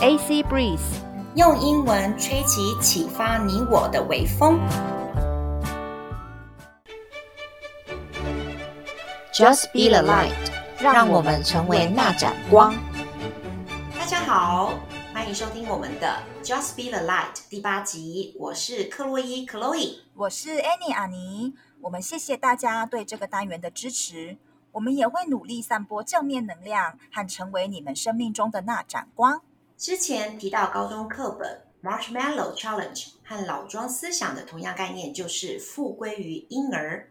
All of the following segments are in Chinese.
AC Breeze，用英文吹起启发你我的微风。Just be the light，让我们成为那盏光。大家好，欢迎收听我们的 Just be the light 第八集。我是克洛伊 Chloe，我是 Annie 阿妮。我们谢谢大家对这个单元的支持。我们也会努力散播正面能量，和成为你们生命中的那盏光。之前提到高中课本 Marshmallow Challenge 和老庄思想的同样概念，就是复归于婴儿。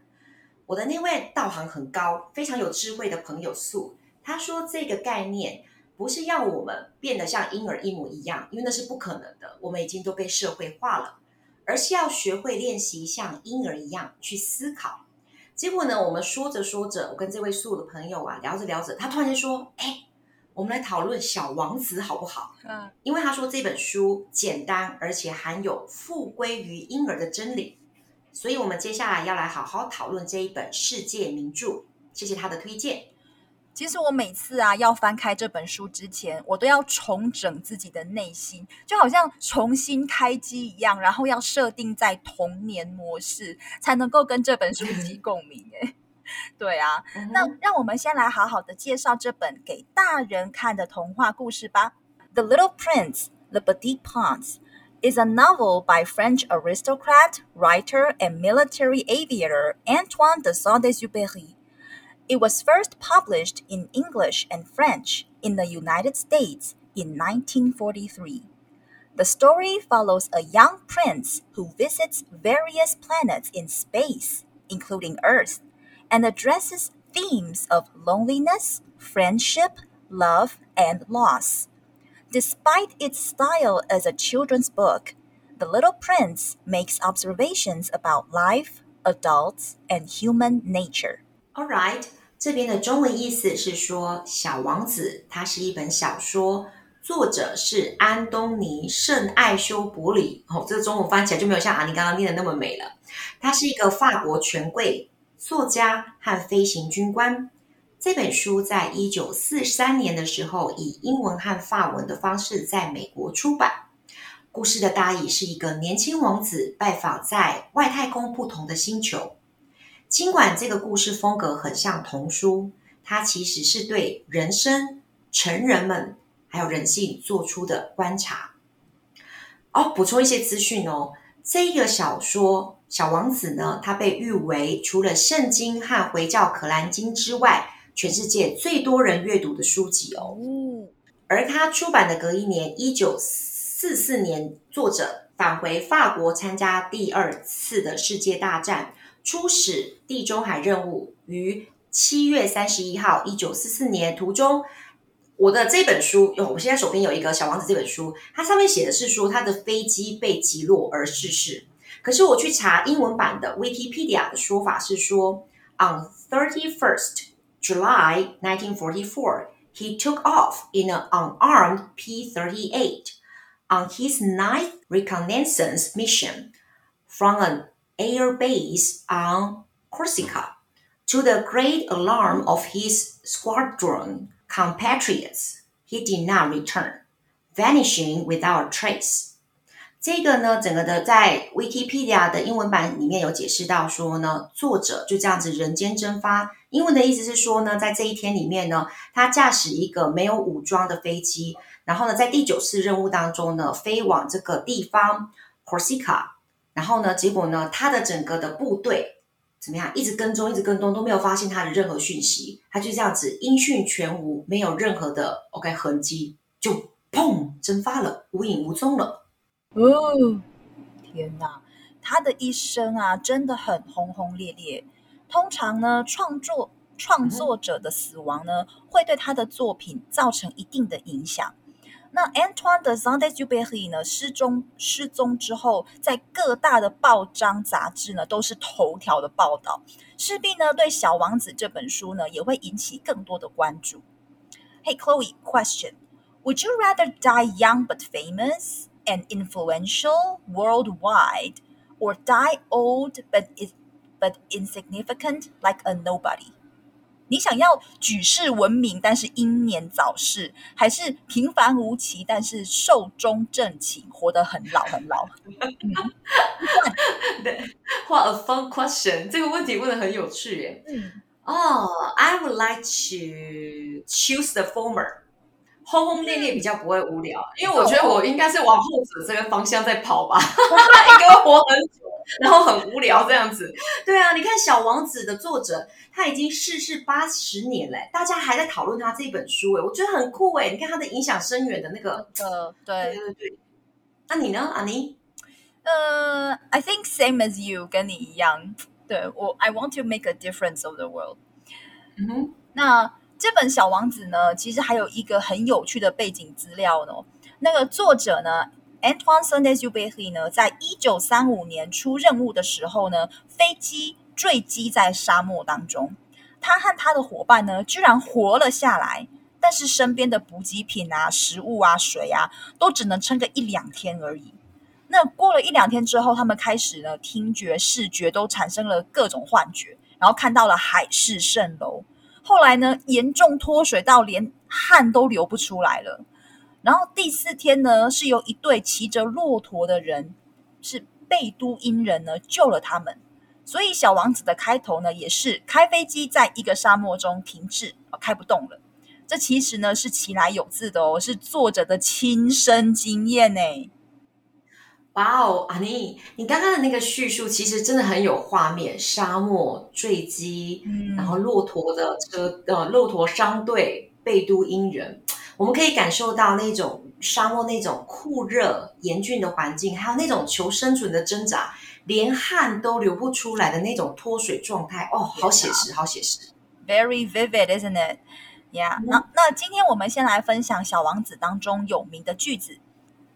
我的那位道行很高、非常有智慧的朋友素，他说这个概念不是要我们变得像婴儿一模一样，因为那是不可能的，我们已经都被社会化了，而是要学会练习像婴儿一样去思考。结果呢，我们说着说着，我跟这位素的朋友啊聊着聊着，他突然间说：“哎，我们来讨论《小王子》好不好？”嗯，因为他说这本书简单，而且含有复归于婴儿的真理，所以我们接下来要来好好讨论这一本世界名著。谢谢他的推荐。其实我每次啊要翻开这本书之前，我都要重整自己的内心，就好像重新开机一样，然后要设定在童年模式，才能够跟这本书起共鸣。哎，对啊，嗯、那让我们先来好好的介绍这本给大人看的童话故事吧。The Little Prince, Le Petit Prince is a novel by French aristocrat, writer, and military aviator Antoine de Saint-Exupéry. It was first published in English and French in the United States in 1943. The story follows a young prince who visits various planets in space, including Earth, and addresses themes of loneliness, friendship, love, and loss. Despite its style as a children's book, The Little Prince makes observations about life, adults, and human nature. All right. 这边的中文意思是说，《小王子》它是一本小说，作者是安东尼·圣艾修伯里。哦，这个中文翻起来就没有像阿尼刚刚念的那么美了。他是一个法国权贵、 作家和飞行军官。这本书在一九四三年的时候，以英文和法文的方式在美国出版。故事的大意是一个年轻王子拜访在外太空不同的星球。尽管这个故事风格很像童书，它其实是对人生、成人们还有人性做出的观察。哦，补充一些资讯哦，这个小说《小王子》呢，他被誉为除了圣经和回教可兰经之外，全世界最多人阅读的书籍哦。而他出版的隔一年，一九四四年，作者返回法国参加第二次的世界大战。出使地中海任务于七月三十一号，一九四四年途中，我的这本书，哟，我现在手边有一个《小王子》这本书，它上面写的是说他的飞机被击落而逝世。可是我去查英文版的 Wikipedia 的说法是说，On thirty first July nineteen forty four, he took off in an unarmed P thirty eight on his ninth reconnaissance mission from an Air base on Corsica, to the great alarm of his squadron compatriots, he did not return, vanishing without trace. 这个呢，整个的在 Wikipedia 的英文版里面有解释到说呢，作者就这样子人间蒸发。英文的意思是说呢，在这一天里面呢，他驾驶一个没有武装的飞机，然后呢，在第九次任务当中呢，飞往这个地方 Corsica。然后呢，结果呢，他的整个的部队怎么样？一直跟踪，一直跟踪，都没有发现他的任何讯息。他就这样子音讯全无，没有任何的 OK 痕迹，就砰蒸发了，无影无踪了。哦，天哪！他的一生啊，真的很轰轰烈烈。通常呢，创作创作者的死亡呢，会对他的作品造成一定的影响。那 Antoine de Saint-Exupéry 呢，失踪失踪之后，在各大的报章杂志呢都是头条的报道，势必呢对《小王子》这本书呢也会引起更多的关注。Hey Chloe, question: Would you rather die young but famous and influential worldwide, or die old but but insignificant like a nobody? 你想要举世闻名，但是英年早逝，还是平凡无奇，但是寿终正寝，活得很老很老？对，What a fun question！这个问题问得很有趣耶。嗯，哦、oh,，I would like to choose the former。 轰轰烈烈比较不会无聊，因为我觉得我应该是往后者这个方向在跑吧，应该会活很久，然后很无聊这样子。对啊，你看《小王子》的作者他已经逝世八十年嘞，大家还在讨论他这本书哎，我觉得很酷哎，你看他的影响深远的那个，呃，对对对对。那你呢，阿妮？呃、uh,，I think same as you，跟你一样。对我，I want to make a difference of the world。嗯哼，那。这本小王子呢，其实还有一个很有趣的背景资料呢。那个作者呢，Antoine Saint-Exupéry 呢，在一九三五年出任务的时候呢，飞机坠机在沙漠当中，他和他的伙伴呢，居然活了下来，但是身边的补给品啊、食物啊、水啊，都只能撑个一两天而已。那过了一两天之后，他们开始呢，听觉、视觉都产生了各种幻觉，然后看到了海市蜃楼。后来呢，严重脱水到连汗都流不出来了。然后第四天呢，是由一对骑着骆驼的人，是贝都因人呢救了他们。所以小王子的开头呢，也是开飞机在一个沙漠中停滞，开不动了。这其实呢是其来有自的哦，是作者的亲身经验呢。哇哦，阿妮，你刚刚的那个叙述其实真的很有画面，沙漠坠机，嗯，然后骆驼的车，呃，骆驼商队，贝都因人，我们可以感受到那种沙漠那种酷热严峻的环境，还有那种求生存的挣扎，连汗都流不出来的那种脱水状态，哦，好写实，好写实，Very vivid, isn't it? Yeah，、嗯、那那今天我们先来分享《小王子》当中有名的句子。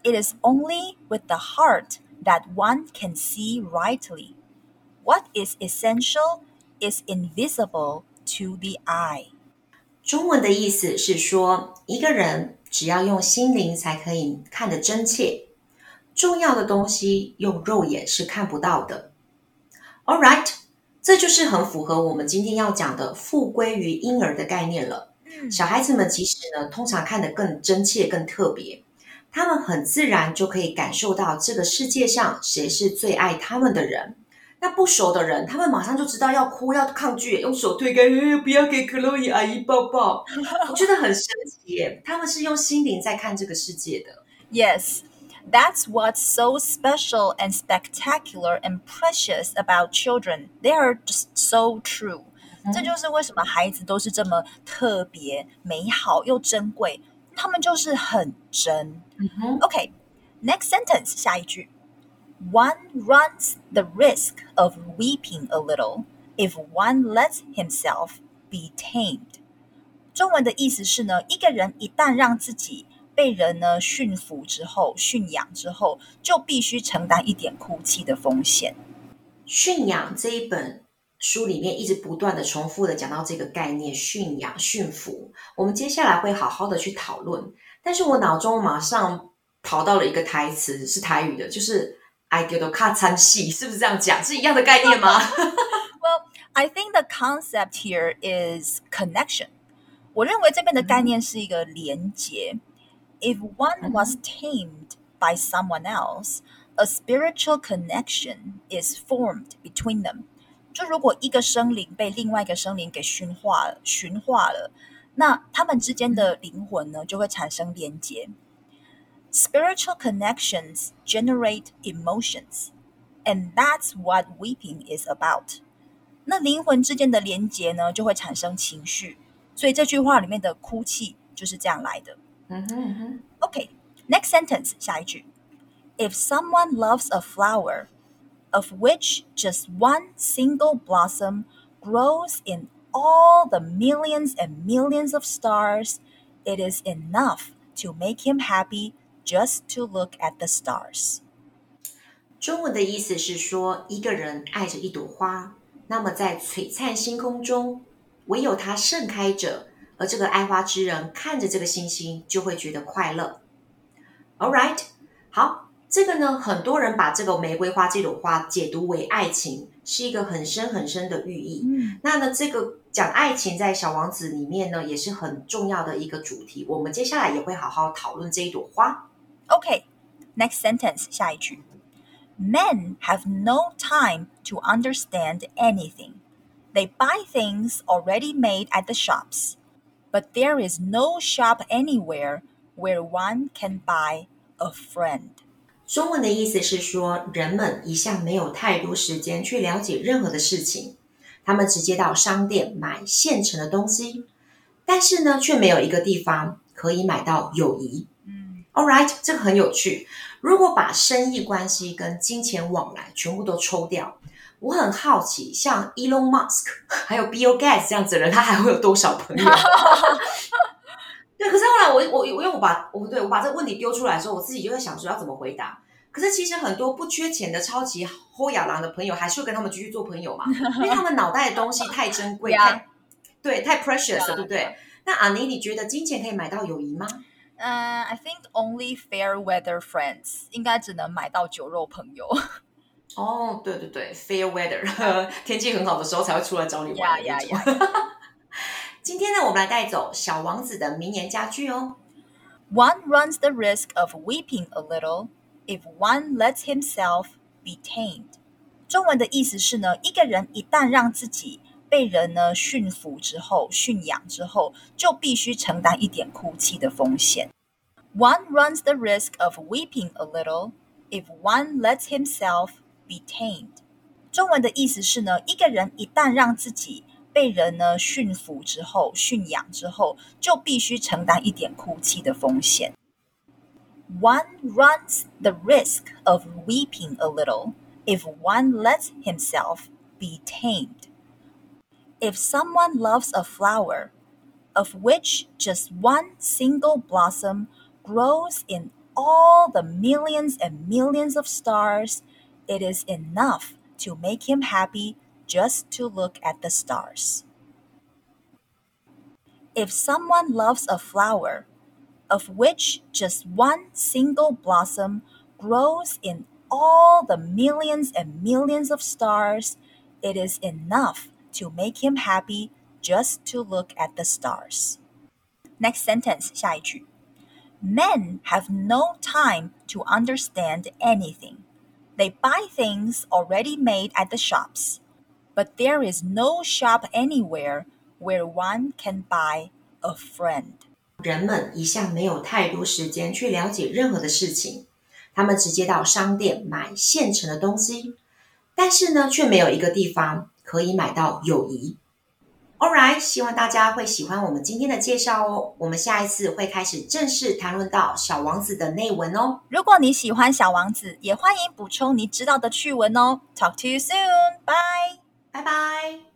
It is only with the heart that one can see rightly. What is essential is invisible to the eye. 中文的意思是说，一个人只要用心灵才可以看得真切，重要的东西用肉眼是看不到的。All right，这就是很符合我们今天要讲的复归于婴儿的概念了。小孩子们其实呢，通常看得更真切、更特别。 他们很自然就可以感受到这个世界上谁是最爱他们的人。那不熟的人，他们马上就知道要哭、要抗拒，用手推开，不要给克洛伊阿姨抱抱。我觉得很神奇耶，他们是用心灵在看这个世界的。Yes, that's what's so special and spectacular and precious about children. They are just so true. 嗯。这就是为什么孩子都是这么特别、美好又珍贵。他们就是很真。Mm -hmm. OK, next sentence，下一句。One runs the risk of weeping a little if one lets himself be tamed。中文的意思是呢，一个人一旦让自己被人呢驯服之后、驯养之后，就必须承担一点哭泣的风险。驯养这一本。书里面一直不断的重复的讲到这个概念，驯养、驯服。我们接下来会好好的去讨论。但是我脑中马上跑到了一个台词，是台语的，就是“爱叫做卡惨死”，是不是这样讲？是一样的概念吗？Well, I think the concept here is connection. 我认为这边的概念是一个连结。If one was tamed by someone else, a spiritual connection is formed between them. 就如果一个生灵被另外一个生灵给驯化了、驯化了，那他们之间的灵魂呢，就会产生连接。Spiritual connections generate emotions, and that's what weeping is about. 那灵魂之间的连接呢，就会产生情绪。所以这句话里面的哭泣就是这样来的。嗯哼嗯哼。Okay, next sentence，下一句。If someone loves a flower, of which just one single blossom grows in all the millions and millions of stars, it is enough to make him happy just to look at the stars. 中文的意思是说，一个人爱着一朵花，那么在璀璨星空中，唯有它盛开着，而这个爱花之人看着这个星星，就会觉得快乐。All right，好。 这个呢，很多人把这个玫瑰花这朵花解读为爱情，是一个很深很深的寓意。嗯，那呢，这个讲爱情在《小王子》里面呢，也是很重要的一个主题。我们接下来也会好好讨论这一朵花。OK，next sentence，下一句。Men have no time to understand anything. They buy things already made at the shops, but there is no shop anywhere where one can buy a friend. 中文的意思是说，人们一向没有太多时间去了解任何的事情。他们直接到商店买现成的东西，但是呢，却没有一个地方可以买到友谊。嗯，All right，这个很有趣。如果把生意关系跟金钱往来全部都抽掉，我很好奇，像 Elon Musk 还有 Bill Gates 这样子的人，他还会有多少朋友？对，可是后来我我我因为我把我对我把这个问题丢出来的时候，我自己就在想说要怎么回答。可是其实很多不缺钱的超级好野人的朋友，还是会跟他们继续做朋友嘛？因为他们脑袋的东西太珍贵，太对，太 precious 了，对不对？那阿妮，你觉得金钱可以买到友谊吗？嗯、uh,，I think only fair weather friends 应该只能买到酒肉朋友。哦、oh,，对对对，fair weather 天气很好的时候才会出来找你玩呀呀。今天呢，我们来带走小王子的名言佳句哦。One runs the risk of weeping a little. If one lets himself be tamed，中文的意思是呢，一个人一旦让自己被人呢驯服之后、驯养之后，就必须承担一点哭泣的风险。One runs the risk of weeping a little if one lets himself be tamed。中文的意思是呢，一个人一旦让自己 被人呢驯服之后、驯养之后，就必须承担一点哭泣的风险。One runs the risk of weeping a little if one lets himself be tamed. If someone loves a flower, of which just one single blossom grows in all the millions and millions of stars, it is enough to make him happy just to look at the stars. If someone loves a flower, of which just one single blossom grows in all the millions and millions of stars, it is enough to make him happy just to look at the stars. Next sentence, 下一句. Men have no time to understand anything. They buy things already made at the shops, but there is no shop anywhere where one can buy a friend. 人们一向没有太多时间去了解任何的事情，他们直接到商店买现成的东西，但是呢，却没有一个地方可以买到友谊。All right，希望大家会喜欢我们今天的介绍哦。我们下一次会开始正式谈论到小王子的内文哦。如果你喜欢小王子，也欢迎补充你知道的趣闻哦。Talk to you soon，bye。拜拜。